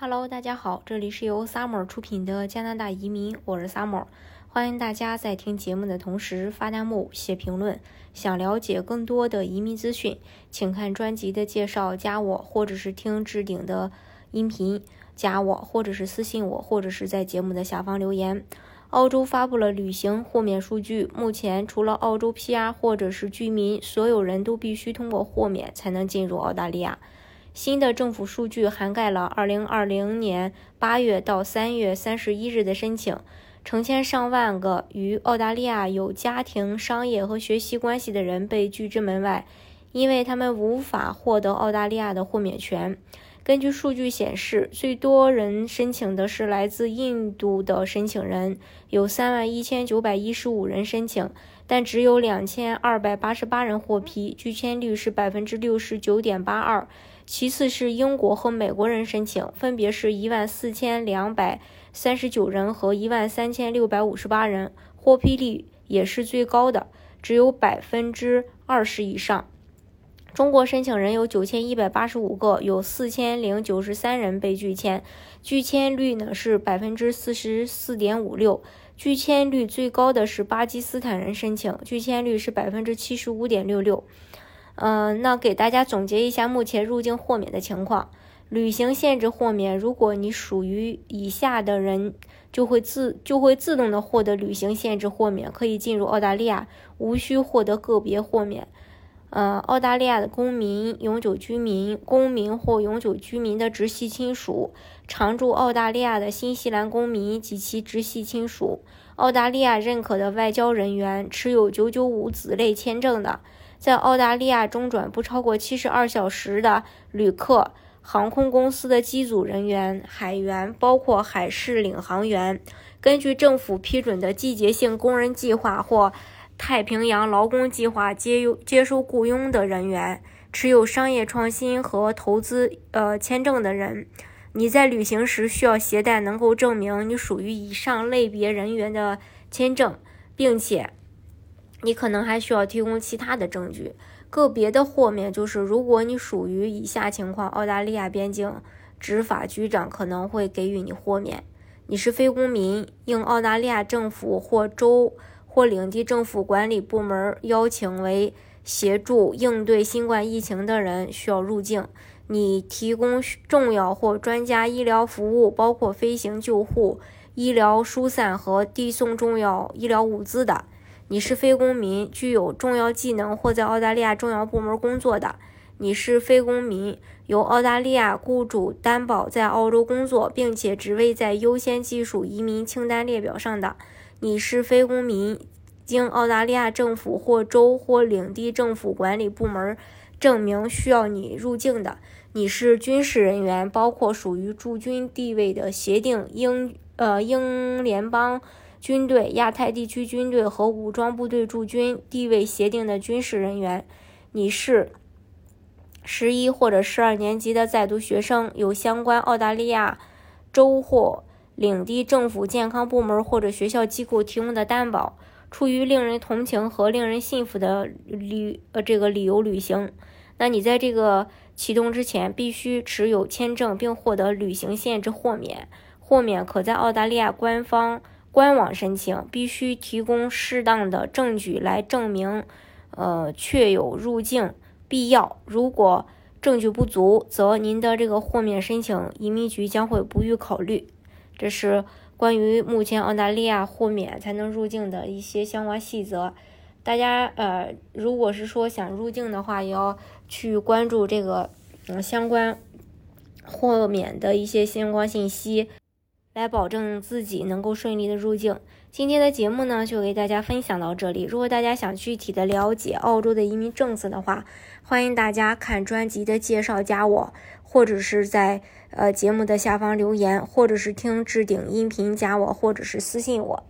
Hello，大家好，这里是由 Summer 出品的加拿大移民，我是 Summer，欢迎大家在听节目的同时发弹幕、写评论。想了解更多的移民资讯，请看专辑的介绍，加我，或者是听置顶的音频，加我，或者是私信我，或者是在节目的下方留言。澳洲发布了旅行豁免数据，目前除了澳洲 PR 或者是居民，所有人都必须通过豁免才能进入澳大利亚。新的政府数据涵盖了2020年8月到3月31日的申请，成千上万个与澳大利亚有家庭、商业和学习关系的人被拒之门外，因为他们无法获得澳大利亚的豁免权。根据数据显示，最多人申请的是来自印度的申请人，有3万1915人申请，但只有2288人获批，拒签率是69.82%。其次是英国和美国人申请，分别是一万四千两百三十九人和一万三千六百五十八人，获批率也是最高的，只有百分之二十以上。中国申请人有九千一百八十五个，有四千零九十三人被拒签，拒签率呢是百分之四十四点五六。拒签率最高的是巴基斯坦人申请，拒签率是百分之七十五点六六。嗯，那给大家总结一下目前入境豁免的情况。旅行限制豁免，如果你属于以下的人，就会自就会自动的获得旅行限制豁免，可以进入澳大利亚，无需获得个别豁免。呃，澳大利亚的公民、永久居民、公民或永久居民的直系亲属、常驻澳大利亚的新西兰公民及其直系亲属、澳大利亚认可的外交人员、持有995子类签证的。在澳大利亚中转不超过七十二小时的旅客，航空公司的机组人员、海员，包括海事领航员，根据政府批准的季节性工人计划或太平洋劳工计划接接收雇佣的人员，持有商业创新和投资呃签证的人，你在旅行时需要携带能够证明你属于以上类别人员的签证，并且。你可能还需要提供其他的证据。个别的豁免就是，如果你属于以下情况，澳大利亚边境执法局长可能会给予你豁免：你是非公民，应澳大利亚政府或州或领地政府管理部门邀请为协助应对新冠疫情的人，需要入境。你提供重要或专家医疗服务，包括飞行救护、医疗疏散和递送重要医疗物资的。你是非公民，具有重要技能或在澳大利亚重要部门工作的；你是非公民，由澳大利亚雇主担保在澳洲工作，并且职位在优先技术移民清单列表上的；你是非公民，经澳大利亚政府或州或领地政府管理部门证明需要你入境的；你是军事人员，包括属于驻军地位的协定英呃英联邦。军队、亚太地区军队和武装部队驻军地位协定的军事人员，你是十一或者十二年级的在读学生，有相关澳大利亚州或领地政府健康部门或者学校机构提供的担保，出于令人同情和令人信服的理呃这个理由旅行，那你在这个启动之前必须持有签证并获得旅行限制豁免，豁免可在澳大利亚官方。官网申请必须提供适当的证据来证明，呃，确有入境必要。如果证据不足，则您的这个豁免申请移民局将会不予考虑。这是关于目前澳大利亚豁免才能入境的一些相关细则。大家呃，如果是说想入境的话，也要去关注这个嗯相关豁免的一些相关信息。来保证自己能够顺利的入境。今天的节目呢，就给大家分享到这里。如果大家想具体的了解澳洲的移民政策的话，欢迎大家看专辑的介绍，加我，或者是在呃节目的下方留言，或者是听置顶音频加我，或者是私信我。